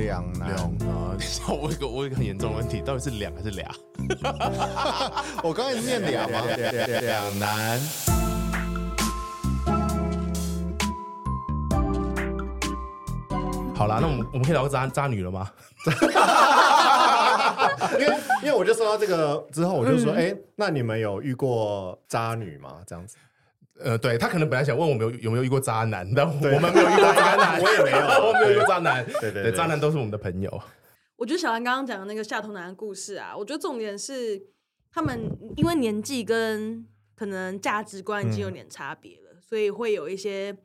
两难啊！我有一个我有一个很严重的问题，到底是两还是俩？我刚才是念俩吗？两难。好啦，那我们我们可以聊个渣渣女了吗？因为因为我就说到这个之后，我就说，哎、嗯欸，那你们有遇过渣女吗？这样子。呃，对，他可能本来想问我们有有没有遇过渣男，但我 们没有遇过渣男，我也没有，我没有遇过渣男。对对，对，对，渣男都是我们的朋友。我觉得小兰刚刚讲的那个下头男的故事啊，我觉得重点是他们因为年纪跟可能价值观已经有点差别了，嗯，所以会有一些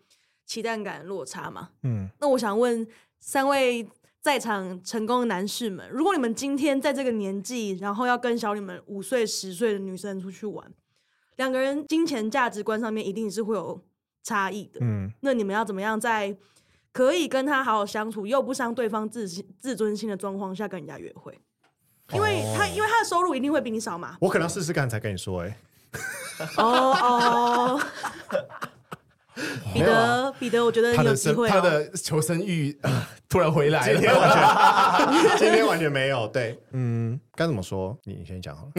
期待感落差嘛。嗯，那我想问三位在场成功的男士们，如果你们今天在这个年纪，然后要跟小你们五岁、十岁的女生出去玩。两个人金钱价值观上面一定是会有差异的，嗯，那你们要怎么样在可以跟他好好相处又不伤对方自自尊心的状况下跟人家约会？因为他、哦、因为他的收入一定会比你少嘛。我可能要试试看才跟你说、欸，哎。哦哦。彼得，彼得，我觉得你有机会、哦他。他的求生欲、呃、突然回来了。今天完全，今天完全没有。对，嗯，该怎么说？你先讲好了。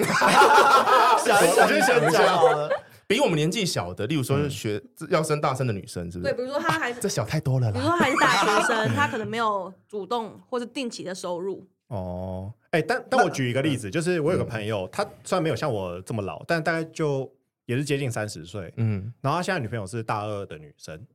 想一想，我先想一下好了。比我们年纪小的，例如说学要升大三的女生，是不是？对，比如说她还、啊、这小太多了啦。比如说还是大学生，她可能没有主动或者定期的收入。哦，哎、欸，但但我举一个例子，就是我有个朋友，他虽然没有像我这么老，但大概就。也是接近三十岁，嗯，然后他现在女朋友是大二的女生，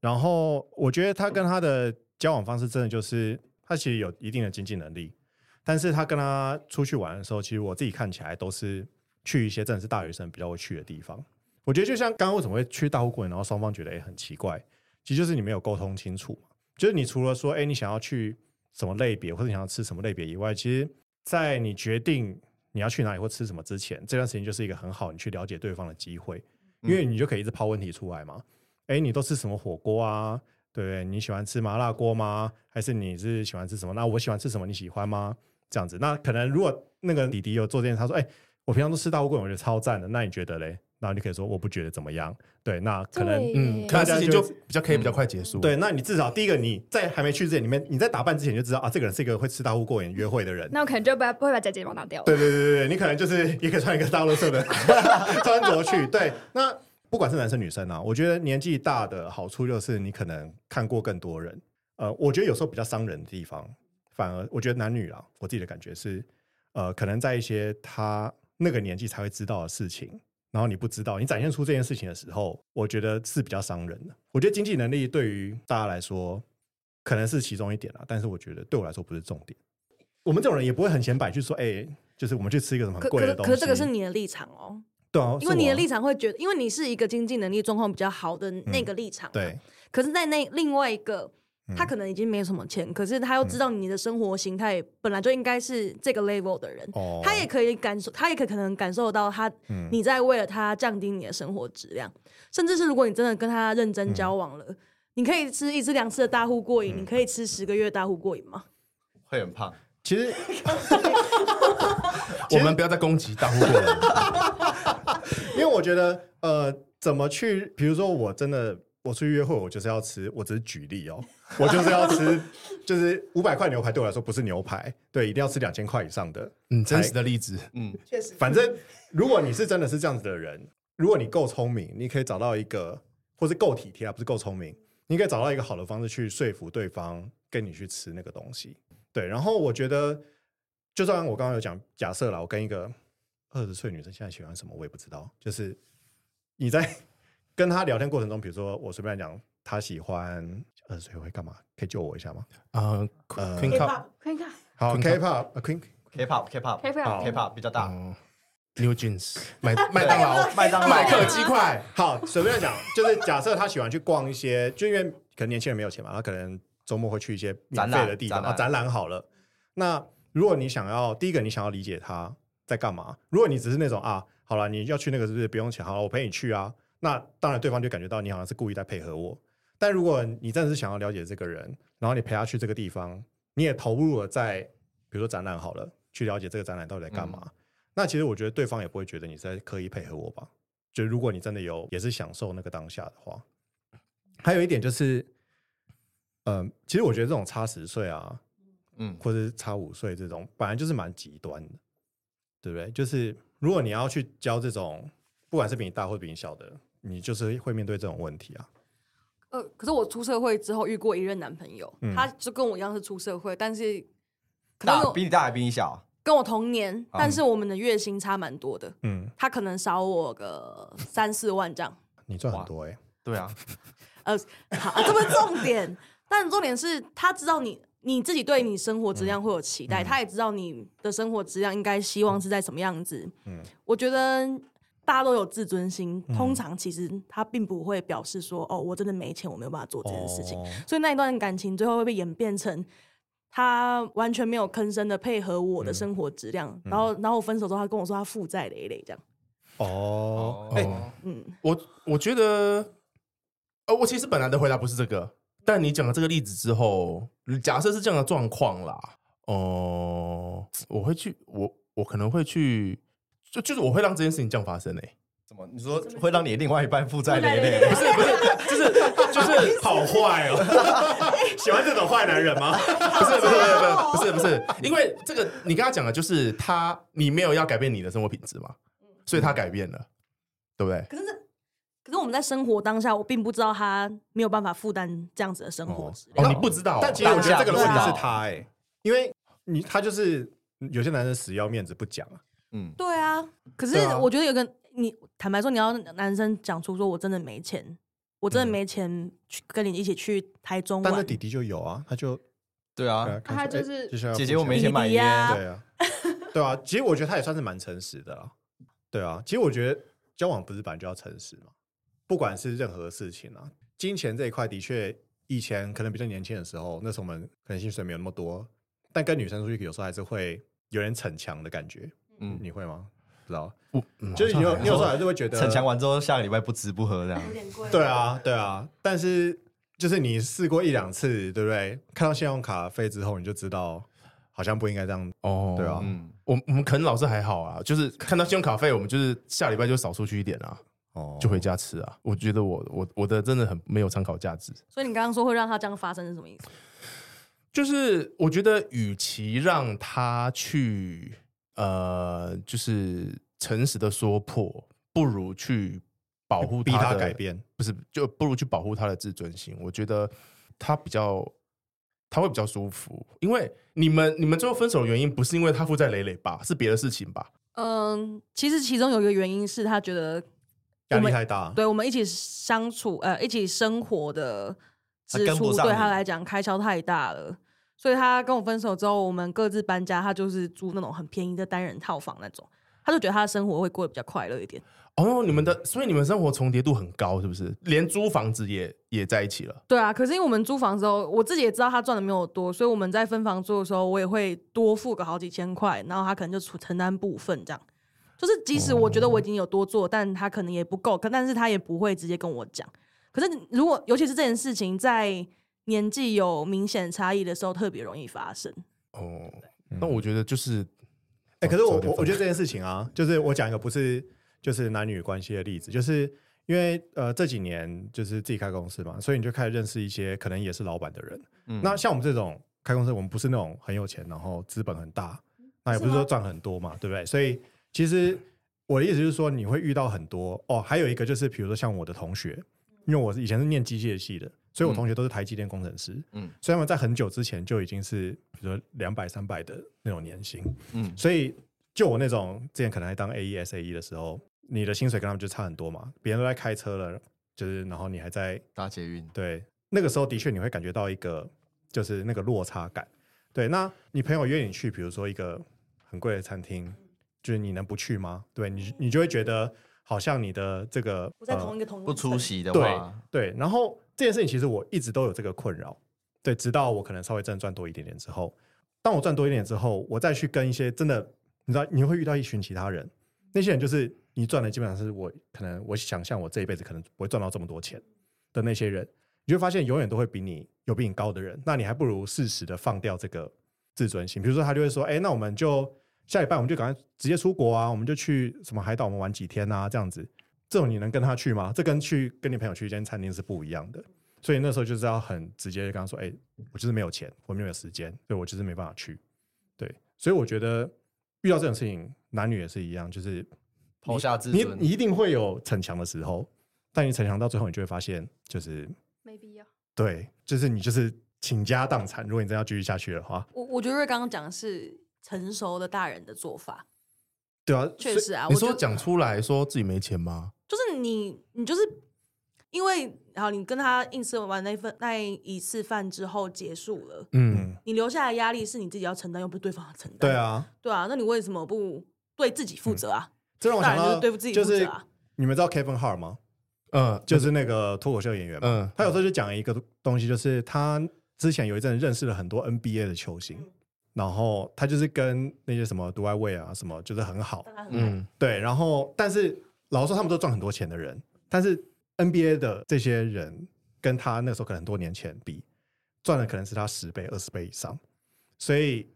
然后我觉得他跟他的交往方式真的就是，他其实有一定的经济能力，但是他跟他出去玩的时候，其实我自己看起来都是去一些真的是大学生比较会去的地方。我觉得就像刚刚为什么会去大户过年，然后双方觉得也很奇怪，其实就是你没有沟通清楚，就是你除了说，哎，你想要去什么类别，或者你想要吃什么类别以外，其实，在你决定。你要去哪里或吃什么之前，这段时间就是一个很好你去了解对方的机会，因为你就可以一直抛问题出来嘛。哎、欸，你都吃什么火锅啊？对不对？你喜欢吃麻辣锅吗？还是你是喜欢吃什么？那我喜欢吃什么？你喜欢吗？这样子，那可能如果那个弟弟有做这件事，他说：“哎、欸，我平常都吃大锅，我觉得超赞的。”那你觉得嘞？然后你可以说我不觉得怎么样，对，那可能嗯，可能事情就比较可以比较快结束。嗯、对，那你至少第一个你在还没去之前，你们你在打扮之前就知道啊，这个人是一个会吃大户过年约会的人。那我可能就不会把假睫毛拿掉。对对对对，你可能就是也可以穿一个大乐色的 穿着去。对，那不管是男生女生啊，我觉得年纪大的好处就是你可能看过更多人。呃，我觉得有时候比较伤人的地方，反而我觉得男女啊，我自己的感觉是，呃，可能在一些他那个年纪才会知道的事情。然后你不知道，你展现出这件事情的时候，我觉得是比较伤人的。我觉得经济能力对于大家来说可能是其中一点啦，但是我觉得对我来说不是重点。我们这种人也不会很显摆去说，哎、欸，就是我们去吃一个什么很贵的东西。可，是这个是你的立场哦，对啊，因为你的立场会觉得，因为你是一个经济能力状况比较好的那个立场，嗯、对。可是，在那另外一个。他可能已经没有什么钱，可是他又知道你的生活形态本来就应该是这个 level 的人，哦、他也可以感受，他也可可能感受到他，你在为了他降低你的生活质量，甚至是如果你真的跟他认真交往了，嗯、你可以吃一次两次的大户过瘾，嗯、你可以吃十个月大户过瘾吗？会很胖。其实，我们不要再攻击大户过瘾，因为我觉得，呃，怎么去，比如说我真的。我出去约会，我就是要吃。我只是举例哦，我就是要吃，就是五百块牛排对我来说不是牛排，对，一定要吃两千块以上的。嗯，真实的例子，嗯，确实。反正如果你是真的是这样子的人，如果你够聪明，你可以找到一个，或是够体贴啊，不是够聪明，你可以找到一个好的方式去说服对方跟你去吃那个东西。对，然后我觉得，就算我刚刚有讲，假设啦，我跟一个二十岁女生现在喜欢什么，我也不知道，就是你在。跟他聊天过程中，比如说我随便讲，他喜欢二十岁会干嘛？可以救我一下吗？啊、uh, 呃，Queen Cup，Queen Cup，好，K-pop，Queen K-pop，K-pop，K-pop 比较大。Uh, New Jeans，麦麦当劳，麦当麦克鸡块。好，随便讲，就是假设他喜欢去逛一些，就因为可能年轻人没有钱嘛，他可能周末会去一些免费的地方啊，展览好了。那如果你想要，第一个你想要理解他在干嘛？如果你只是那种啊，好了，你要去那个是不是不用钱？好了，我陪你去啊。那当然，对方就感觉到你好像是故意在配合我。但如果你真的是想要了解这个人，然后你陪他去这个地方，你也投入了在，比如说展览好了，去了解这个展览到底在干嘛。嗯、那其实我觉得对方也不会觉得你在刻意配合我吧？就如果你真的有也是享受那个当下的话，还有一点就是，嗯、呃，其实我觉得这种差十岁啊，嗯，或者是差五岁这种，本来就是蛮极端的，对不对？就是如果你要去教这种，不管是比你大或比你小的，你就是会面对这种问题啊。呃，可是我出社会之后遇过一任男朋友，嗯、他就跟我一样是出社会，但是可能大比你大还比你小，跟我同年，嗯、但是我们的月薪差蛮多的。嗯，他可能少我个三四万这样。你赚很多哎、欸。对啊。呃，好，这不是重点，但重点是他知道你你自己对你生活质量会有期待，嗯、他也知道你的生活质量应该希望是在什么样子。嗯，我觉得。大家都有自尊心，通常其实他并不会表示说：“嗯、哦，我真的没钱，我没有办法做这件事情。哦”所以那一段感情最后会被演变成他完全没有吭声的配合我的生活质量，嗯、然后，然后我分手之后，他跟我说他负债累累这样。哦，哎、欸，嗯，我我觉得，呃，我其实本来的回答不是这个，但你讲了这个例子之后，假设是这样的状况啦，哦、呃，我会去，我我可能会去。就就是我会让这件事情这样发生哎、欸？怎么？你说会让你另外一半负债累累？不是不是，就是就是好坏哦！喜欢这种坏男人吗？不是不是不是不是不是，因为这个你跟他讲的就是他，你没有要改变你的生活品质嘛，所以他改变了，对不对？可是可是我们在生活当下，我并不知道他没有办法负担这样子的生活哦，你不知道，但其实我觉得这个问题是他哎，因为你他就是有些男生死要面子不讲啊。嗯，对啊，可是我觉得有个你坦白说，你要男生讲出说我真的没钱，我真的没钱去跟你一起去台中玩。但是弟弟就有啊，他就对啊，他就是姐姐我没钱买烟，对啊，对啊，其实我觉得他也算是蛮诚实的啊，对啊，其实我觉得交往不是本来就要诚实嘛，不管是任何事情啊，金钱这一块的确以前可能比较年轻的时候，那时候我们可能薪水没有那么多，但跟女生出去有时候还是会有点逞强的感觉。嗯，你会吗？不知道，不，就是你有你有时候还是会觉得逞强完之后，下个礼拜不吃不喝这样。有点贵。对啊，对啊，但是就是你试过一两次，对不对？看到信用卡费之后，你就知道好像不应该这样哦。对啊，嗯，我我们可能老师还好啊，就是看到信用卡费，我们就是下礼拜就少出去一点啊，哦，就回家吃啊。我觉得我我我的真的很没有参考价值。所以你刚刚说会让他这样发生是什么意思？就是我觉得，与其让他去。呃，就是诚实的说破，不如去保护逼他改变，不是就不如去保护他的自尊心。我觉得他比较他会比较舒服，因为你们你们最后分手的原因不是因为他负债累累吧，是别的事情吧？嗯，其实其中有一个原因是他觉得压力太大，对我们一起相处呃一起生活的支出对他来讲开销太大了。所以他跟我分手之后，我们各自搬家，他就是租那种很便宜的单人套房那种，他就觉得他的生活会过得比较快乐一点。哦，你们的，所以你们生活重叠度很高，是不是？连租房子也也在一起了？对啊，可是因为我们租房之后，我自己也知道他赚的没有多，所以我们在分房租的时候，我也会多付个好几千块，然后他可能就承担部分这样。就是即使我觉得我已经有多做，哦、但他可能也不够，可但是他也不会直接跟我讲。可是如果尤其是这件事情在。年纪有明显差异的时候，特别容易发生。哦，那我觉得就是，哎、欸，可是我我我觉得这件事情啊，就是我讲一个不是就是男女关系的例子，就是因为呃这几年就是自己开公司嘛，所以你就开始认识一些可能也是老板的人。嗯，那像我们这种开公司，我们不是那种很有钱，然后资本很大，那也不是说赚很多嘛，对不对？所以其实我的意思就是说，你会遇到很多哦，还有一个就是比如说像我的同学，因为我是以前是念机械系的。所以我同学都是台积电工程师，嗯，所以他们在很久之前就已经是，比如说两百、三百的那种年薪，嗯，所以就我那种之前可能还当 AE、SAE 的时候，你的薪水跟他们就差很多嘛。别人都在开车了，就是然后你还在搭捷运，对，那个时候的确你会感觉到一个就是那个落差感。对，那你朋友约你去，比如说一个很贵的餐厅，就是你能不去吗？对你，你就会觉得好像你的这个不在同一个同、呃、不出席的话，对，对，然后。这件事情其实我一直都有这个困扰，对，直到我可能稍微真的赚多一点点之后，当我赚多一点之后，我再去跟一些真的，你知道，你会遇到一群其他人，那些人就是你赚的基本上是我可能我想象我这一辈子可能不会赚到这么多钱的那些人，你就发现永远都会比你有比你高的人，那你还不如适时的放掉这个自尊心，比如说他就会说，哎，那我们就下礼拜我们就赶快直接出国啊，我们就去什么海岛，我们玩几天啊，这样子。这种你能跟他去吗？这跟去跟你朋友去一间餐厅是不一样的。所以那时候就是要很直接的跟他说：“哎、欸，我就是没有钱，我没有时间，对我就是没办法去。”对，所以我觉得遇到这种事情，男女也是一样，就是抛下自尊，你你一定会有逞强的时候，但你逞强到最后，你就会发现就是没必要。对，就是你就是倾家荡产，如果你真要继续下去的话，我我觉得瑞刚刚讲的是成熟的大人的做法。对啊，确实啊。你说讲出来说自己没钱吗？就是你，你就是因为然后你跟他硬吃完那份那一次饭之后结束了，嗯，你留下的压力是你自己要承担，又不是对方要承担。对啊，对啊，那你为什么不对自己负责啊？这让我想到就是对付自己负责啊。你们知道 Kevin Hart 吗？嗯，就是那个脱口秀演员嘛。嗯，他有时候就讲一个东西，就是他之前有一阵认识了很多 NBA 的球星。然后他就是跟那些什么独爱卫啊什么，就是很好，嗯，对。然后，但是老实说，他们都赚很多钱的人，但是 NBA 的这些人跟他那时候可能很多年前比，赚的可能是他十倍、二十倍以上。所以，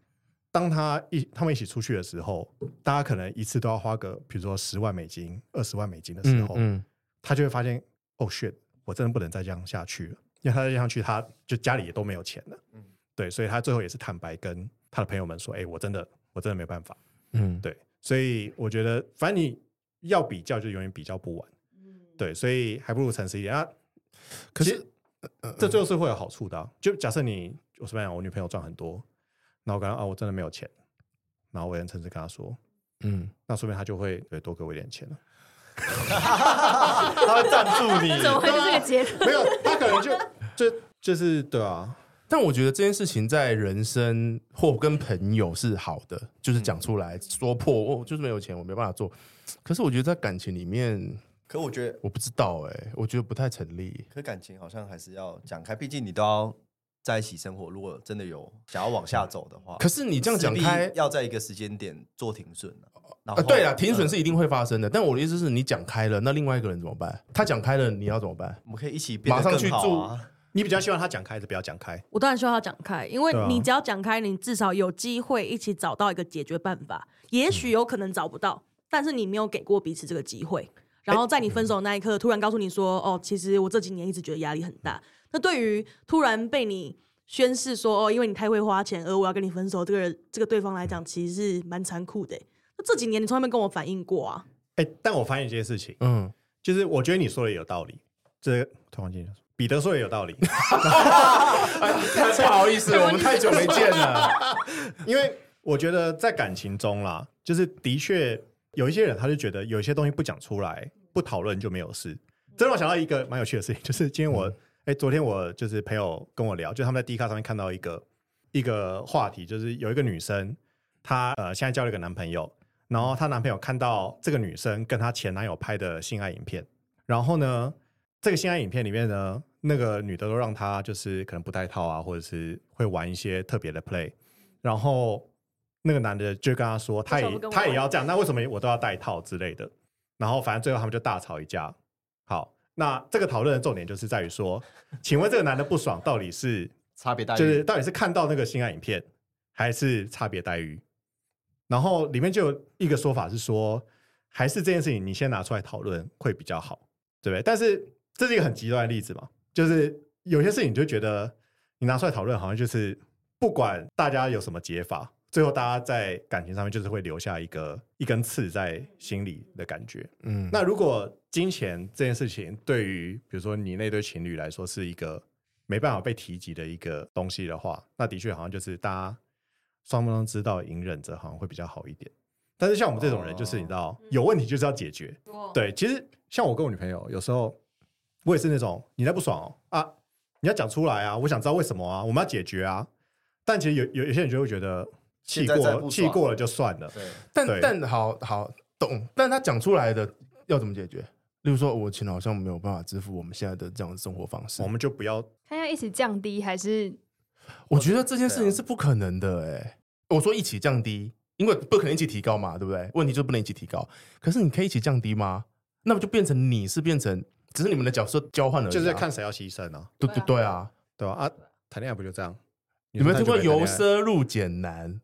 当他一他们一起出去的时候，大家可能一次都要花个，比如说十万美金、二十万美金的时候，嗯，嗯他就会发现，哦，shit，我真的不能再这样下去了，因为他再这样下去，他就家里也都没有钱了，嗯，对，所以他最后也是坦白跟。他的朋友们说：“哎、欸，我真的，我真的没办法。”嗯，对，所以我觉得，反正你要比较，就永远比较不完。嗯，对，所以还不如诚实一点啊。可是，这最后是会有好处的、啊。就假设你，我随便讲，我女朋友赚很多，然后我跟她啊，我真的没有钱，然后我很诚实跟她说：“嗯，那说明她就会对多给我一点钱了。”他会赞助你？怎么会是这个结论？没有，他可能就就就是对啊。但我觉得这件事情在人生或跟朋友是好的，就是讲出来说破，哦，就是没有钱，我没办法做。可是我觉得在感情里面，可我觉得我不知道哎、欸，我觉得不太成立。可感情好像还是要讲开，毕竟你都要在一起生活。如果真的有想要往下走的话，可是你这样讲开，要在一个时间点做停损啊，对啊，停损是一定会发生的。但我的意思是你讲开了，那另外一个人怎么办？他讲开了，你要怎么办？我们可以一起马上去做。你比较希望他讲开还是不要讲开？我当然希望他讲开，因为你只要讲开，你至少有机会一起找到一个解决办法。也许有可能找不到，但是你没有给过彼此这个机会。然后在你分手的那一刻，突然告诉你说：“哦，其实我这几年一直觉得压力很大。”那对于突然被你宣誓说：“哦，因为你太会花钱，而我要跟你分手。”这个人，这个对方来讲，其实是蛮残酷的。那这几年你从来没跟我反映过啊？哎，但我发现一件事情，嗯，就是我觉得你说的有道理。这突然间。彼得说也有道理，太不好意思，我们太久没见了。因为我觉得在感情中啦，就是的确有一些人，他就觉得有一些东西不讲出来、不讨论就没有事。这让我想到一个蛮有趣的事情，就是今天我哎、嗯，昨天我就是朋友跟我聊，就他们在 D 卡上面看到一个一个话题，就是有一个女生，她呃现在交了一个男朋友，然后她男朋友看到这个女生跟她前男友拍的性爱影片，然后呢，这个性爱影片里面呢，那个女的都让他就是可能不带套啊，或者是会玩一些特别的 play，然后那个男的就跟他说，他也他也要这样，那为什么我都要带套之类的？然后反正最后他们就大吵一架。好，那这个讨论的重点就是在于说，请问这个男的不爽到底是差别待遇，就是到底是看到那个性爱影片，还是差别待遇？然后里面就有一个说法是说，还是这件事情你先拿出来讨论会比较好，对不对？但是。这是一个很极端的例子嘛，就是有些事情你就觉得你拿出来讨论，好像就是不管大家有什么解法，最后大家在感情上面就是会留下一个一根刺在心里的感觉。嗯，那如果金钱这件事情对于比如说你那对情侣来说是一个没办法被提及的一个东西的话，那的确好像就是大家双方都知道隐忍着好像会比较好一点。但是像我们这种人，就是你知道有问题就是要解决。对，其实像我跟我女朋友有时候。我也是那种，你在不爽哦啊，你要讲出来啊！我想知道为什么啊，我们要解决啊。但其实有有有些人就会觉得气过气过了就算了。对，但但好好懂，但他讲出来的要怎么解决？例如说，我钱好像没有办法支付我们现在的这样的生活方式，我们就不要。他要一起降低还是？我觉得这件事情是不可能的哎、欸。我说一起降低，因为不可能一起提高嘛，对不对？问题就是不能一起提高。可是你可以一起降低吗？那不就变成你是变成。只是你们的角色交换了，就是在看谁要牺牲呢？对对对啊，对吧？啊，谈恋爱不就这样？你们有没有由奢入俭难？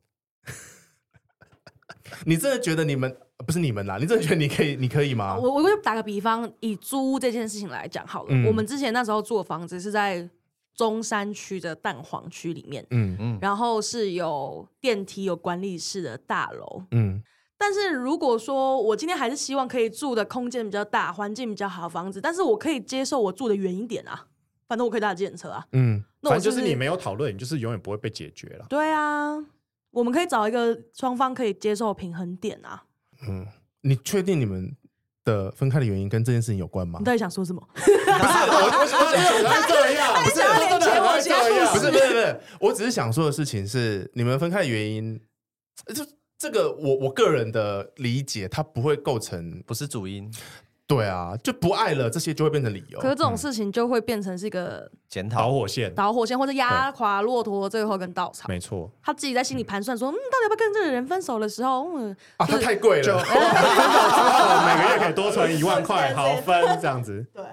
你真的觉得你们不是你们啦，你真的觉得你可以？你可以吗？我我就打个比方，以租屋这件事情来讲好了。嗯、我们之前那时候住的房子是在中山区的蛋黄区里面，嗯嗯，然后是有电梯、有管理室的大楼，嗯。但是如果说我今天还是希望可以住的空间比较大、环境比较好的房子，但是我可以接受我住的远一点啊，反正我可以搭计程车啊，嗯。那我反正就是你没有讨论，你就是永远不会被解决了。对啊，我们可以找一个双方可以接受平衡点啊。嗯，你确定你们的分开的原因跟这件事情有关吗？你到底想说什么？不是，我我想要这样，不是，不是，不是，不是，我只是想说的事情是，你们分开的原因就这个，我我个人的理解，它不会构成不是主因。对啊，就不爱了，这些就会变成理由。可是这种事情就会变成是一个检讨导火线，导火线或者压垮骆驼最后一根稻草。没错，他自己在心里盘算说，嗯，到底要不要跟这个人分手的时候，嗯，啊，他太贵了，分手之后每个月可以多存一万块，好分这样子。对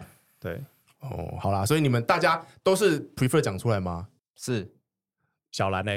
对，哦，好啦，所以你们大家都是 prefer 讲出来吗？是，小兰呢？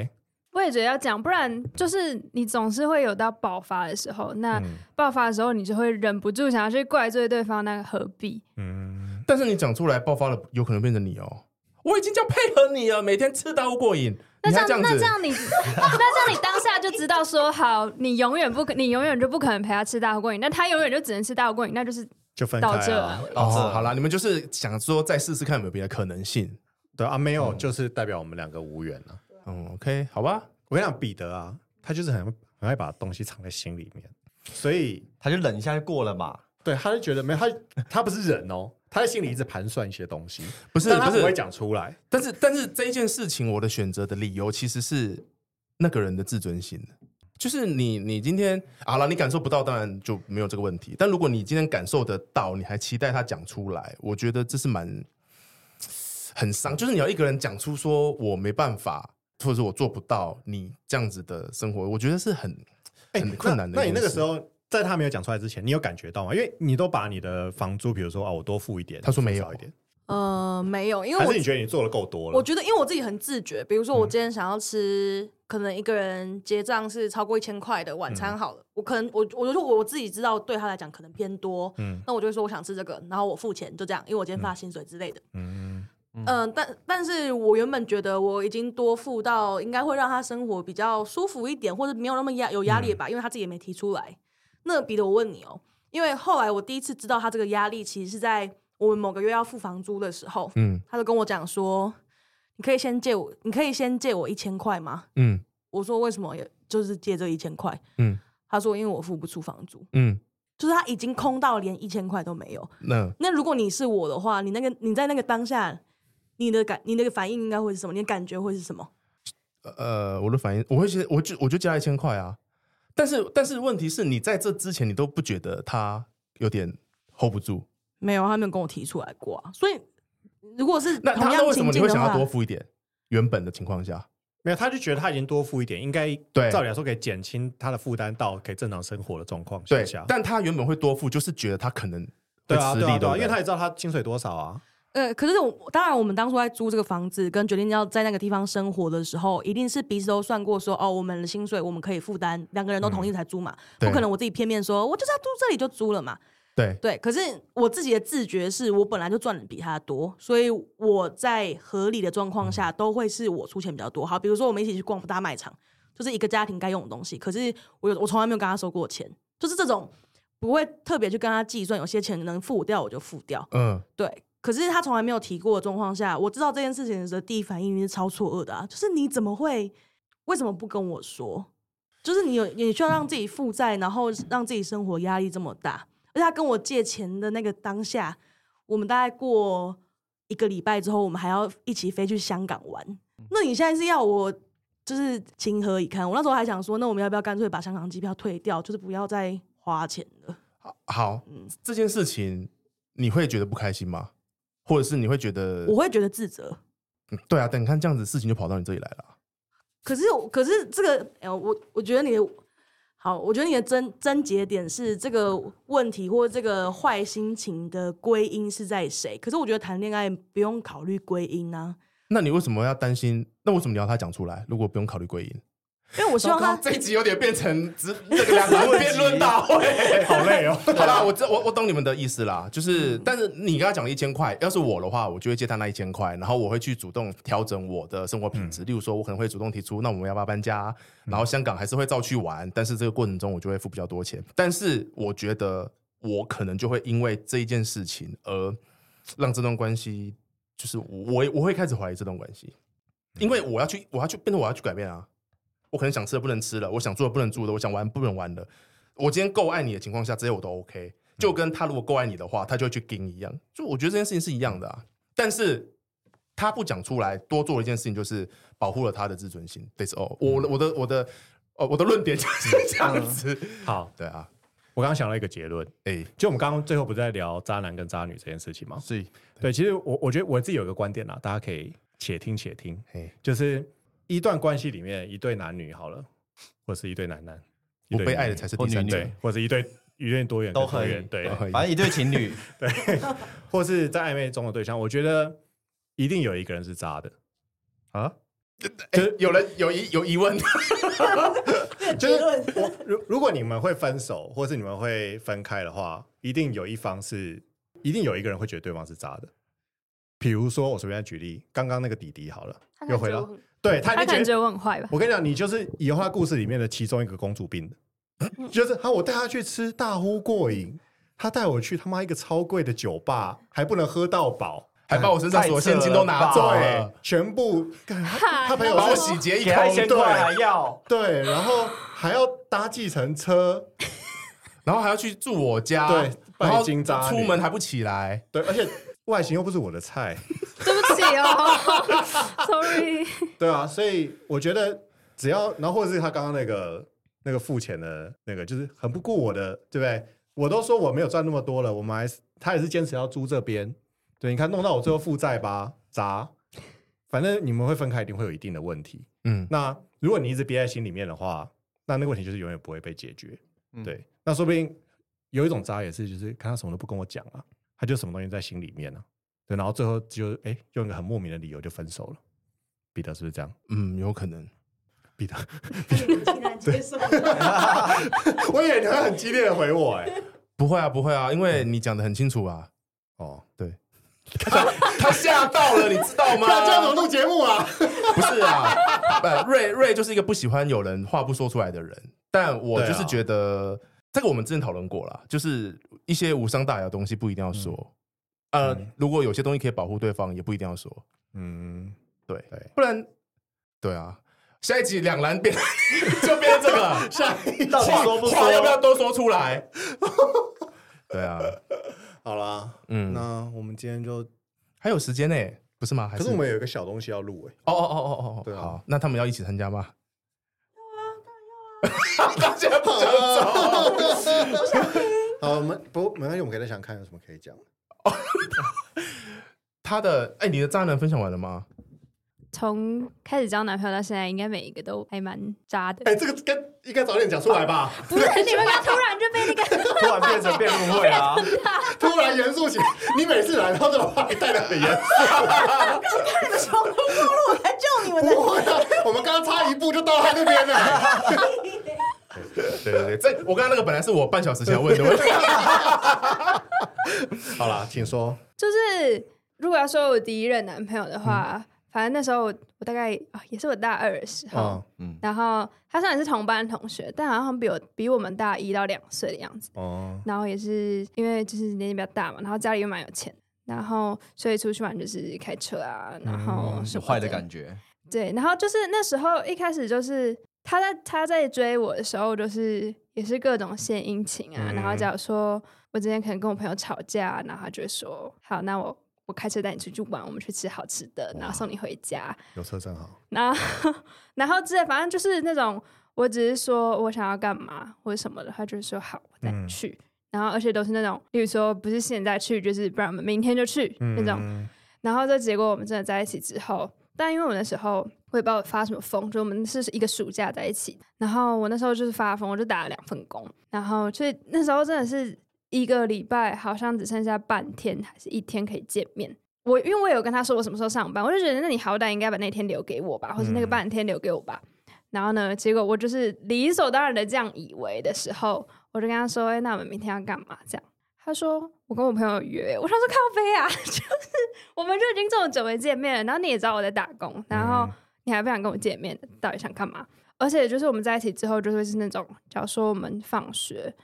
我也觉得要讲，不然就是你总是会有到爆发的时候。那爆发的时候，你就会忍不住想要去怪罪对方，那何必？嗯。但是你讲出来爆发了，有可能变成你哦。我已经叫配合你了，每天吃到过瘾。那这样，那这样你，那这样你当下就知道说好，你永远不可，你永远就不可能陪他吃到过瘾。那他永远就只能吃到过瘾，那就是就分到这了。哦，好了，你们就是想说再试试看有没有别的可能性。对啊，没有，就是代表我们两个无缘了。嗯，OK，好吧。我跟你讲，彼得啊，他就是很很爱把东西藏在心里面，所以他就忍一下就过了嘛。对，他就觉得没有他，他不是忍哦，他在心里一直盘算一些东西，不是，他不会讲出来。但是，但是这一件事情，我的选择的理由其实是那个人的自尊心。就是你，你今天好了，你感受不到，当然就没有这个问题。但如果你今天感受得到，你还期待他讲出来，我觉得这是蛮很伤。就是你要一个人讲出说我没办法。或者是我做不到你这样子的生活，我觉得是很很困难的、欸那。那你那个时候，在他没有讲出来之前，你有感觉到吗？因为你都把你的房租，比如说啊，我多付一点，他说没有一点，呃，没有，因为我还是你觉得你做的够多了？我觉得，因为我自己很自觉，比如说我今天想要吃，嗯、可能一个人结账是超过一千块的晚餐，好了，嗯、我可能我我就说我自己知道对他来讲可能偏多，嗯，那我就会说我想吃这个，然后我付钱，就这样，因为我今天发薪水之类的，嗯。嗯嗯、呃，但但是我原本觉得我已经多付到，应该会让他生活比较舒服一点，或者没有那么压有压力吧，嗯、因为他自己也没提出来。那彼得，我问你哦，因为后来我第一次知道他这个压力，其实是在我们某个月要付房租的时候，嗯，他就跟我讲说，你可以先借我，你可以先借我一千块吗？嗯，我说为什么？也就是借这一千块，嗯，他说因为我付不出房租，嗯，就是他已经空到连一千块都没有。那那如果你是我的话，你那个你在那个当下。你的感，你那个反应应该会是什么？你的感觉会是什么？呃，我的反应，我会觉得，我就我就加一千块啊。但是，但是问题是你在这之前，你都不觉得他有点 hold 不住？没有，他没有跟我提出来过啊。所以，如果是那他那为什么你会想要多付一点？原本的情况下，没有，他就觉得他已经多付一点，应该对照理来说可以减轻他的负担，到可以正常生活的状况下。对，但他原本会多付，就是觉得他可能会吃力，对啊，因为他也知道他薪水多少啊。呃，可是我当然，我们当初在租这个房子，跟决定要在那个地方生活的时候，一定是彼此都算过说，哦，我们的薪水我们可以负担，两个人都同意才租嘛，嗯、不可能我自己片面说，我就是要租这里就租了嘛。对对，可是我自己的自觉是我本来就赚的比他多，所以我在合理的状况下都会是我出钱比较多。好，比如说我们一起去逛大卖场，就是一个家庭该用的东西，可是我有我从来没有跟他收过钱，就是这种不会特别去跟他计算，有些钱能付掉我就付掉。嗯，对。可是他从来没有提过的状况下，我知道这件事情的第一反应是超错愕的啊！就是你怎么会，为什么不跟我说？就是你有你需要让自己负债，然后让自己生活压力这么大。而且他跟我借钱的那个当下，我们大概过一个礼拜之后，我们还要一起飞去香港玩。那你现在是要我就是情何以堪？我那时候还想说，那我们要不要干脆把香港机票退掉，就是不要再花钱了？好，好，嗯，这件事情你会觉得不开心吗？或者是你会觉得，我会觉得自责。嗯，对啊，等你看这样子，事情就跑到你这里来了。可是，可是这个，哎，我我觉得你的好，我觉得你的症症结点是这个问题，或者这个坏心情的归因是在谁？可是我觉得谈恋爱不用考虑归因啊。那你为什么要担心？那为什么你要他讲出来？如果不用考虑归因，因为我希望他这一集有点变成只这个两个人 辩论大会，好累哦。好啦，我我我懂你们的意思啦，就是，但是你刚刚讲了一千块，要是我的话，我就会借他那一千块，然后我会去主动调整我的生活品质，例如说，我可能会主动提出，那我们要不要搬家？然后香港还是会照去玩，但是这个过程中我就会付比较多钱。但是我觉得我可能就会因为这一件事情而让这段关系，就是我我会开始怀疑这段关系，因为我要去我要去变成我要去改变啊。我可能想吃的不能吃了，我想住的不能住的，我想玩不能玩的。我今天够爱你的情况下，这些我都 OK。就跟他如果够爱你的话，他就会去跟你一样。就我觉得这件事情是一样的啊。但是他不讲出来，多做了一件事情，就是保护了他的自尊心。That's all。我我的我的哦，我的论点就是这样子。好，对啊，我刚刚想到一个结论。哎，就我们刚刚最后不是在聊渣男跟渣女这件事情吗？是。对，其实我我觉得我自己有一个观点啊，大家可以且听且听。哎，就是。一段关系里面，一对男女好了，或是一对男男，不被爱的才是第三对，或者一对一对多元都可以，对，反正一对情侣，对，或是在暧昧中的对象，我觉得一定有一个人是渣的。啊，就有人有疑有疑问，就是我如如果你们会分手，或是你们会分开的话，一定有一方是，一定有一个人会觉得对方是渣的。比如说，我随便举例，刚刚那个弟弟好了，又回到。对他，他感觉我很坏吧？我跟你讲，你就是以后他故事里面的其中一个公主病的，就是他我带他去吃大呼过瘾，他带我去他妈一个超贵的酒吧，还不能喝到饱，还把我身上所有现金都拿走了，全部他，朋友把我洗劫一空，一千块还要 对，然后还要搭计程车，然后还要去住我家，对，然后出门还不起来，对，而且。外形又不是我的菜，sorry。对啊，所以我觉得只要，然后或者是他刚刚那个那个付钱的那个，就是很不顾我的，对不对？我都说我没有赚那么多了，我们还是他也是坚持要租这边。对，你看弄到我最后负债吧，砸。反正你们会分开，一定会有一定的问题。嗯，那如果你一直憋在心里面的话，那那个问题就是永远不会被解决。嗯、对，那说不定有一种渣也是，就是看他什么都不跟我讲啊。他就什么东西在心里面呢？对，然后最后就哎，用一个很莫名的理由就分手了。彼得是不是这样？嗯，有可能。彼得 我以为你会很激烈的回我，哎，不会啊，不会啊，因为你讲的很清楚啊。哦，对，他吓到了，你知道吗？这样怎么录节目啊？不是啊，瑞瑞就是一个不喜欢有人话不说出来的人，但我就是觉得。这个我们之前讨论过了，就是一些无伤大雅的东西不一定要说，嗯、呃，嗯、如果有些东西可以保护对方，也不一定要说，嗯，对，对，不然，对啊，下一集两难变 就变成这个，下一集话话要不要都说出来？对啊，好啦，嗯，那我们今天就还有时间呢，不是吗？还是，可是我们有一个小东西要录哎，哦哦哦哦哦，对啊，好，那他们要一起参加吗？大家不想走。好，我们不没关系，我们可以再想看有什么可以讲。他的哎，你的渣男分享完了吗？从开始交男朋友到现在，应该每一个都还蛮渣的。哎，这个跟应该早点讲出来吧？不是，你们刚突然就被那个突然变成辩论会啊！突然严肃起来，你每次来，他都把话带的很严肃。刚看你们冲突过路，我来救你们的。不会啊，我们刚刚差一步就到他那边了。对对对，这我刚刚那个本来是我半小时前问的问题。好了，请说。就是如果要说我第一任男朋友的话，嗯、反正那时候我我大概、哦、也是我大二的时候，哦、嗯，然后他虽然是同班同学，但好像比我比我们大一到两岁的样子。哦，然后也是因为就是年纪比较大嘛，然后家里又蛮有钱，然后所以出去玩就是开车啊，然后是坏的感觉。对，然后就是那时候一开始就是。他在他在追我的时候，就是也是各种献殷勤啊。嗯、然后假如说我之前可能跟我朋友吵架，然后他就会说：“好，那我我开车带你出去玩，我们去吃好吃的，然后送你回家。”有车真好。然后 然后之类，反正就是那种，我只是说我想要干嘛或者什么的，他就会说：“好，我带你去。嗯”然后而且都是那种，例如说不是现在去，就是不然我们明天就去、嗯、那种。然后这结果我们真的在一起之后。但因为我那时候我也不知道发什么疯，就我们是一个暑假在一起，然后我那时候就是发疯，我就打了两份工，然后所以那时候真的是一个礼拜好像只剩下半天还是一天可以见面。我因为我有跟他说我什么时候上班，我就觉得那你好歹应该把那天留给我吧，或者那个半天留给我吧。然后呢，结果我就是理所当然的这样以为的时候，我就跟他说：“哎，那我们明天要干嘛？”这样，他说：“我跟我朋友约。”我想说：“靠北啊，就是我们就已经这么久没见面了，然后你也知道我在打工，然后你还不想跟我见面，到底想干嘛？而且就是我们在一起之后，就会是那种，假如说我们放学。”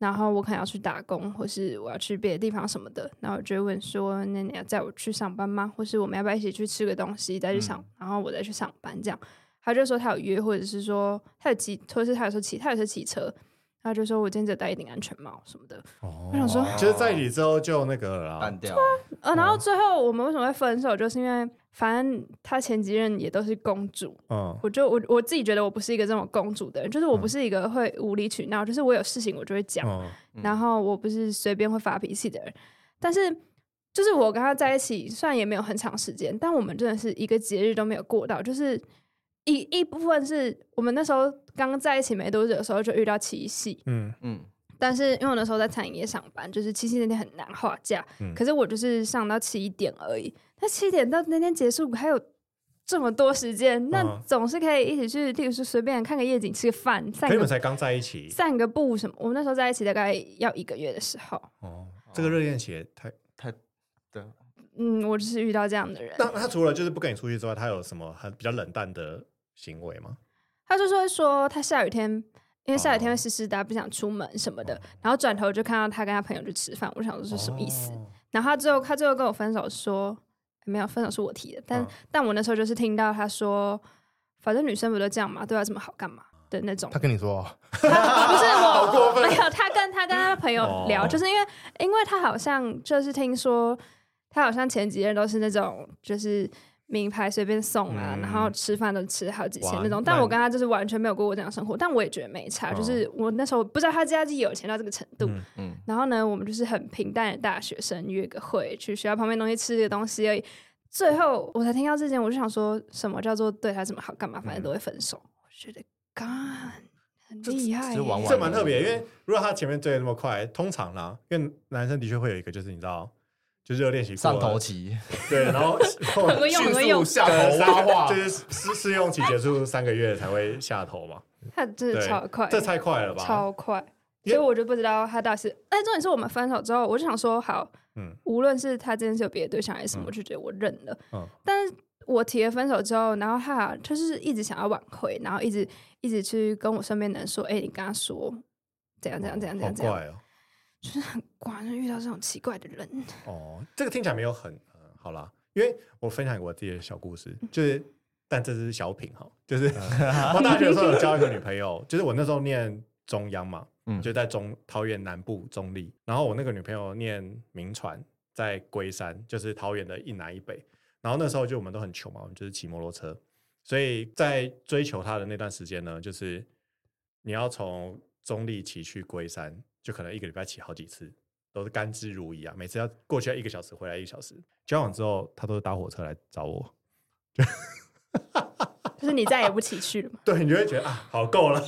然后我可能要去打工，或是我要去别的地方什么的，然后我就会问说：“那你要载我去上班吗？或是我们要不要一起去吃个东西再去上？嗯、然后我再去上班这样。”他就说他有约，或者是说他有骑，或者是他有时候骑，他有时候骑车。他就说：“我今天只戴一顶安全帽什么的。哦”我想说，就是在一起之后就那个了，淡掉。呃，然后最后我们为什么会分手，就是因为反正他前几任也都是公主。嗯，我就我我自己觉得我不是一个这种公主的人，就是我不是一个会无理取闹，就是我有事情我就会讲，嗯、然后我不是随便会发脾气的人。但是就是我跟他在一起，虽然也没有很长时间，但我们真的是一个节日都没有过到，就是。一一部分是我们那时候刚在一起没多久的时候就遇到七夕，嗯嗯，但是因为我那时候在餐饮业上班，就是七夕那天很难画假，嗯、可是我就是上到七点而已，那七点到那天结束还有这么多时间，那总是可以一起去，例如说随便看个夜景、吃个饭、散个。你们才刚在一起，散个步什么？我们那时候在一起大概要一个月的时候，哦，这个热恋期太太对，嗯，我就是遇到这样的人。那他除了就是不跟你出去之外，他有什么很比较冷淡的？行为吗？他就说说他下雨天，因为下雨天会湿湿的，不想出门什么的。哦、然后转头就看到他跟他朋友去吃饭，我想说是什么意思？哦、然后他最后他最后跟我分手说，没有分手是我提的，但、哦、但我那时候就是听到他说，反正女生不都这样嘛，对他这么好干嘛的那种。他跟你说，不是我，没有他跟他跟他朋友聊，哦、就是因为因为他好像就是听说他好像前几任都是那种就是。名牌随便送啊，嗯、然后吃饭都吃好几千那种，但我跟他就是完全没有过过这样生活，但我也觉得没差，哦、就是我那时候不知道他家是有钱到这个程度，嗯。嗯、然后呢，我们就是很平淡的大学生约个会，去学校旁边东西吃个东西而已，最后我才听到这件，我就想说什么叫做对他这么好干嘛，反正都会分手，嗯、我觉得干很厉害，这蛮特别，因为。如果他前面追的那么快，通常啦，因为男生的确会有一个，就是你知道。就是热恋期上头期，对，然后 迅速下头撒花，就是试试用期结束三个月才会下头嘛。他真的超快，这太快了吧？超快，所以我就不知道他到底是。但重点是我们分手之后，我就想说，好，嗯，无论是他真的是有别的对象还是什么，我就觉得我认了。嗯，但是我提了分手之后，然后他就是一直想要挽回，然后一直一直去跟我身边的人说，哎，你跟他说，怎样怎样怎样怎样怎样。就是很怪，遇到这种奇怪的人。哦，这个听起来没有很、呃、好啦，因为我分享我自己的小故事，就是，但这是小品哈，就是我大学的时候有交一个女朋友，就是我那时候念中央嘛，嗯，就在中桃园南部中立，然后我那个女朋友念铭传，在龟山，就是桃园的一南一北，然后那时候就我们都很穷嘛，我们就是骑摩托车，所以在追求她的那段时间呢，就是你要从中立骑去龟山。就可能一个礼拜骑好几次，都是甘之如饴啊！每次要过去要一个小时，回来一个小时。交往之后，他都是搭火车来找我，就，就是你再也不骑去了嘛？对，你就会觉得啊，好够了。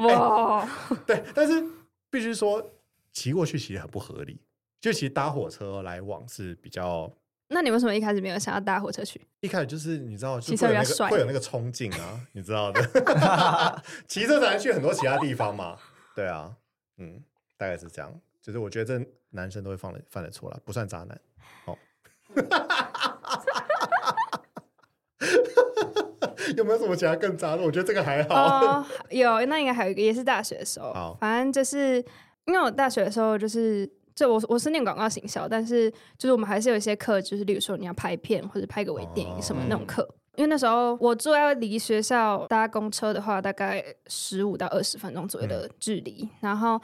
哇、欸！对，但是必须说，骑过去其实很不合理。就其实搭火车来往是比较……那你为什么一开始没有想要搭火车去？一开始就是你知道，骑车比较帅，会有那个冲劲啊，你知道的。骑车才能去很多其他地方嘛？对啊。嗯，大概是这样，就是我觉得这男生都会犯的犯的错了，不算渣男。哦，有没有什么其他更渣的？我觉得这个还好。哦，有，那应该还有一个，也是大学的时候。好，反正就是因为我大学的时候就是，就我我是念广告行销，但是就是我们还是有一些课，就是例如说你要拍片或者拍个微电影什么那种课。因为那时候我住要离学校搭公车的话，大概十五到二十分钟左右的距离。嗯、然后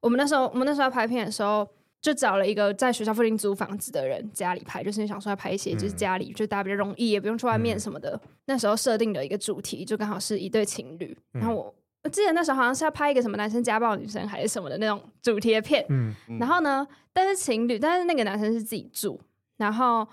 我们那时候，我们那时候要拍片的时候，就找了一个在学校附近租房子的人家里拍，就是想说要拍一些就是家里，嗯、就大家比较容易，也不用去外面什么的。嗯、那时候设定的一个主题就刚好是一对情侣。嗯、然后我我记得那时候好像是要拍一个什么男生家暴女生还是什么的那种主题的片。嗯嗯、然后呢，但是情侣，但是那个男生是自己住，然后。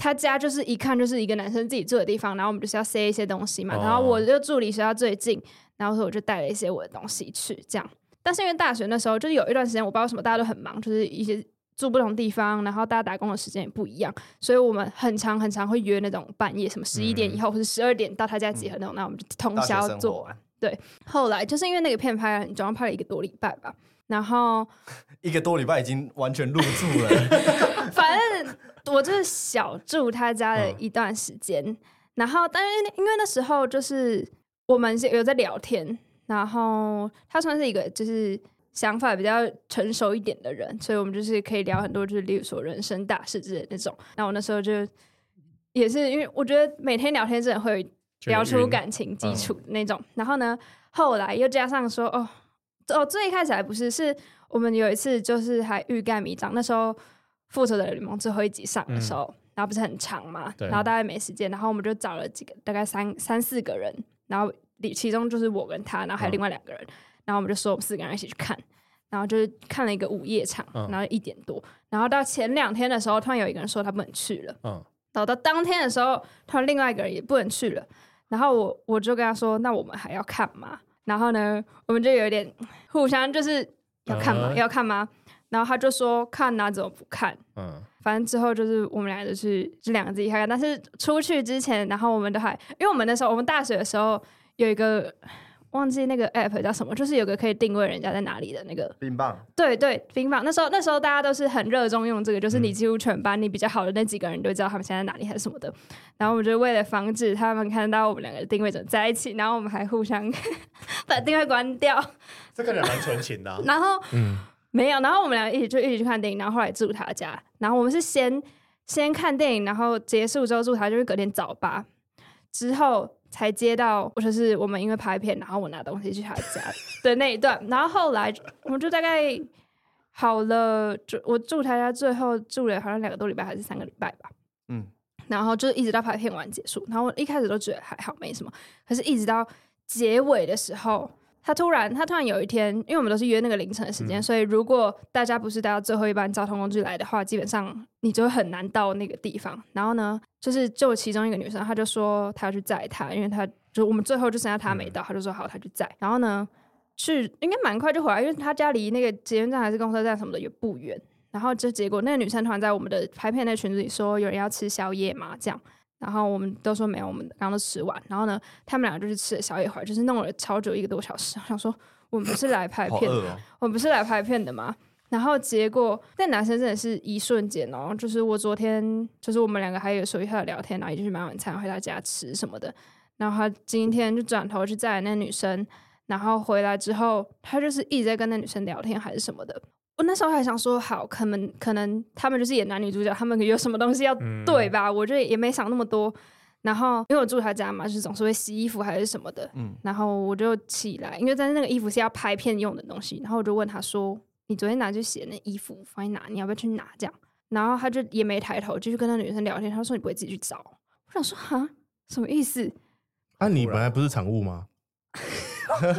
他家就是一看就是一个男生自己住的地方，然后我们就是要塞一些东西嘛，然后我就住离学校最近，然后所以我就带了一些我的东西去这样。但是因为大学那时候就是有一段时间，我不知道什么大家都很忙，就是一些住不同地方，然后大家打工的时间也不一样，所以我们很常很常会约那种半夜什么十一点以后、嗯、或者十二点到他家集合那种，那、嗯、我们就通宵做完。对，后来就是因为那个片拍了，你总共拍了一个多礼拜吧，然后 一个多礼拜已经完全入住了。反正我就是小住他家的一段时间，嗯、然后但是因为那时候就是我们是有在聊天，然后他算是一个就是想法比较成熟一点的人，所以我们就是可以聊很多，就是例如说人生大事之类的那种。然后我那时候就也是因为我觉得每天聊天真的会。聊出感情基础那种，然后呢，后来又加上说，哦，哦，最一开始还不是，是我们有一次就是还欲盖弥彰，那时候《复仇者联盟》最后一集上的时候，嗯、然后不是很长嘛，然后大概没时间，然后我们就找了几个，大概三三四个人，然后里其中就是我跟他，然后还有另外两个人，嗯、然后我们就说我们四个人一起去看，然后就是看了一个午夜场，然后一点多，然后到前两天的时候，突然有一个人说他不能去了，嗯，然后到当天的时候，突然另外一个人也不能去了。然后我我就跟他说：“那我们还要看吗？”然后呢，我们就有点互相就是要看吗？嗯、要看吗？然后他就说：“看哪，怎么不看？”嗯，反正之后就是我们俩就去这两个自己看看。但是出去之前，然后我们都还，因为我们那时候我们大学的时候有一个。忘记那个 app 叫什么，就是有个可以定位人家在哪里的那个冰棒。对对，冰棒。那时候那时候大家都是很热衷用这个，就是你几乎全班你比较好的那几个人都知道他们现在在哪里还是什么的。然后我们就为了防止他们看到我们两个的定位者在一起，然后我们还互相 把定位关掉。这个人蛮纯情的、啊。然后嗯，没有。然后我们俩一起就一起去看电影，然后后来住他家。然后我们是先先看电影，然后结束之后住他，就是隔天早八之后。才接到，就是我们因为拍片，然后我拿东西去他家的那一段，然后后来我们就大概好了，就我住他家，最后住了好像两个多礼拜还是三个礼拜吧，嗯，然后就一直到拍片完结束，然后我一开始都觉得还好没什么，可是一直到结尾的时候。他突然，他突然有一天，因为我们都是约那个凌晨的时间，嗯、所以如果大家不是搭到最后一班交通工具来的话，基本上你就会很难到那个地方。然后呢，就是就其中一个女生，她就说她要去载他，因为她就我们最后就剩下她没到，她、嗯、就说好，她去载。然后呢，去应该蛮快就回来，因为她家离那个捷运站还是公车站什么的也不远。然后就结果那个女生突然在我们的拍片那群组里说，有人要吃宵夜嘛，这样。然后我们都说没有，我们刚刚都吃完。然后呢，他们俩就去吃了宵夜会，就是弄了超久一个多小时。我想说，我们不是来拍片的，哦、我们不是来拍片的吗？然后结果那男生真的是一瞬间哦，就是我昨天就是我们两个还有说一下聊天，然后一起去买晚餐回到家吃什么的。然后他今天就转头去载那女生，然后回来之后，他就是一直在跟那女生聊天还是什么的。我那时候还想说，好，可能可能他们就是演男女主角，他们有什么东西要对吧？嗯、我就也没想那么多。然后因为我住他家嘛，就是总是会洗衣服还是什么的。嗯。然后我就起来，因为在那个衣服是要拍片用的东西。然后我就问他说：“你昨天拿去洗的那衣服放在哪？你要不要去拿？”这样。然后他就也没抬头，继续跟那女生聊天。他说：“你不会自己去找？”我想说：“哈，什么意思？”啊，你本来不是场务吗？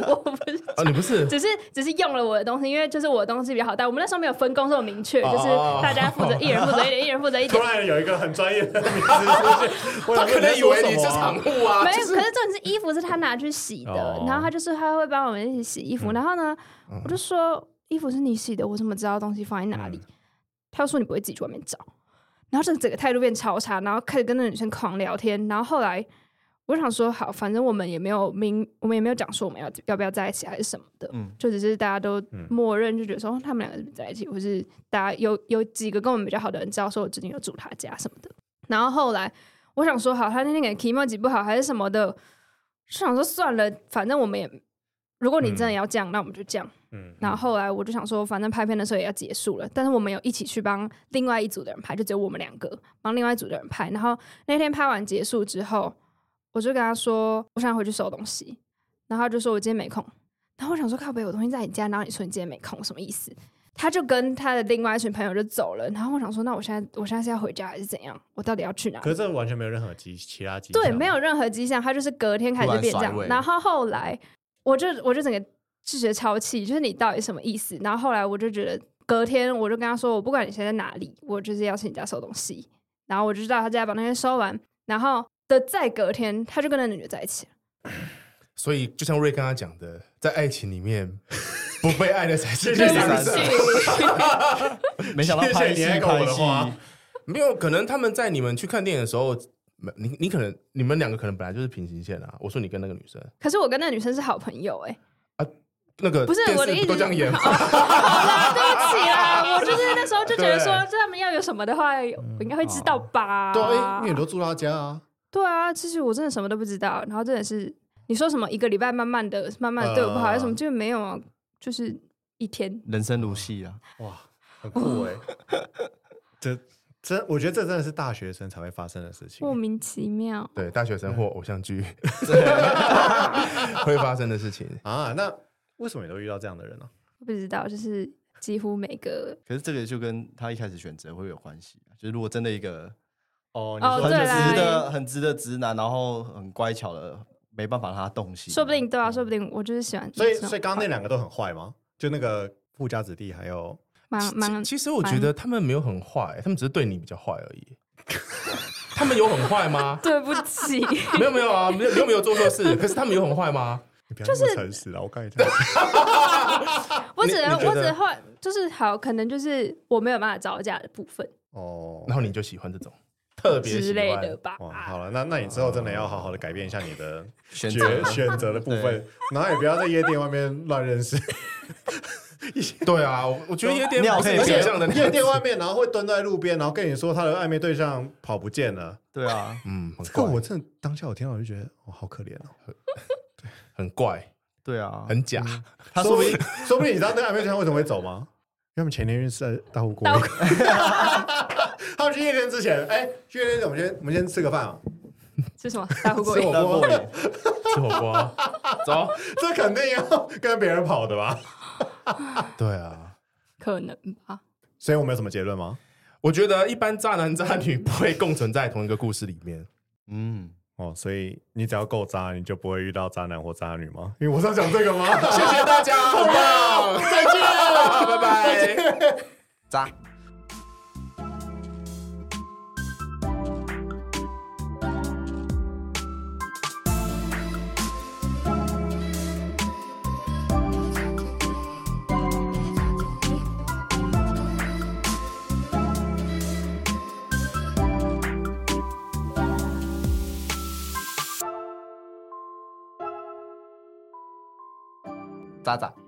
我不是啊，你不是，只是只是用了我的东西，因为就是我的东西比较好带。我们那时候没有分工这么明确，就是大家负责，一人负责一点，一人负责一点。突然有一个很专业的名字，他可能以为你是常务啊。没有，可是这种是衣服是他拿去洗的，然后他就是他会帮我们一起洗衣服。然后呢，我就说衣服是你洗的，我怎么知道东西放在哪里？他就说你不会自己去外面找。然后这整个态度变超差，然后开始跟那女生狂聊天。然后后来。我想说好，反正我们也没有明，我们也没有讲说我们要要不要在一起还是什么的，嗯，就只是大家都默认就觉得说他们两个是在一起，或是大家有有几个跟我们比较好的人知道说我最近有住他家什么的。然后后来我想说好，他那天给 kimochi 不好还是什么的，就想说算了，反正我们也如果你真的要这样，嗯、那我们就这样。嗯，然后后来我就想说，反正拍片的时候也要结束了，但是我们有一起去帮另外一组的人拍，就只有我们两个帮另外一组的人拍。然后那天拍完结束之后。我就跟他说，我想回去收东西，然后他就说我今天没空。然后我想说，靠北，我东西在你家，然后你说你今天没空，什么意思？他就跟他的另外一群朋友就走了。然后我想说，那我现在我现在是要回家还是怎样？我到底要去哪？可是这完全没有任何迹其他迹象对，没有任何迹象。他就是隔天开始就变这样。然后后来我就我就整个就觉得超气，就是你到底什么意思？然后后来我就觉得隔天我就跟他说，我不管你现在在哪里，我就是要去你家收东西。然后我就知道他家把那些收完，然后。的再隔天，他就跟那女的在一起了。所以，就像瑞刚刚讲的，在爱情里面，不被爱的才是谢谢第三谢者。没想到拍戏谢谢你还给我拍的话戏，没有可能他们在你们去看电影的时候，你你可能你们两个可能本来就是平行线啊。我说你跟那个女生，可是我跟那个女生是好朋友哎、啊那个不是我的意思都这样演。好啦，对不起啦，我就是那时候就觉得说，这他们要有什么的话，我应该会知道吧？对啊，因为你都住他家啊。对啊，其实我真的什么都不知道，然后真的是你说什么一个礼拜慢慢的、慢慢的对我不好，有什么就没有啊，就是一天。人生如戏啊！哇，很酷 哎！这真，我觉得这真的是大学生才会发生的事情莫。名其妙。对，大学生或偶像剧 会发生的事情。啊，那为什么你都遇到这样的人呢？不知道，就是几乎每个可是这个就跟他一开始选择会有关系啊。就是如果真的一个哦，哦很直的、很直的直男，然后很乖巧的，没办法让他动心，说不定对啊，说不定我就是喜欢。所以所以刚刚那两个都很坏吗？就那个富家子弟还有蛮蛮其实我觉得他们没有很坏，他们只是对你比较坏而已。他们有很坏吗？对不起，没有没有啊，没有你又没有做错事。可是他们有很坏吗？你不要那么诚实啊！我看一下，我只能我只会就是好，可能就是我没有办法招架的部分哦，然后你就喜欢这种特别喜之类的欢。吧。哇，好了，那那你之后真的要好好的改变一下你的选选择 选择的部分，然后也不要在夜店外面乱认识。对啊，我我觉得夜店尿不是可以想象的夜。店外面，然后会蹲在路边，然后跟你说他的暧昧对象跑不见了。对啊，嗯，很这个怪，我真的当下我听到我就觉得，我，好可怜哦。很怪，对啊，很假。他说不定说不定你知道那个暧昧对象为什么会走吗？因为他们前天是在大户国大湖，他们去夜店之前，哎，去夜店我们先我们先吃个饭啊，吃什么？吃火锅吃火锅，走。这肯定要跟别人跑的吧？对啊，可能吧。所以我们有什么结论吗？我觉得一般渣男渣女不会共存在同一个故事里面。嗯，哦，所以你只要够渣，你就不会遇到渣男或渣女吗？因为我是要讲这个吗？谢谢大家，好棒，再见，拜拜。渣。渣渣。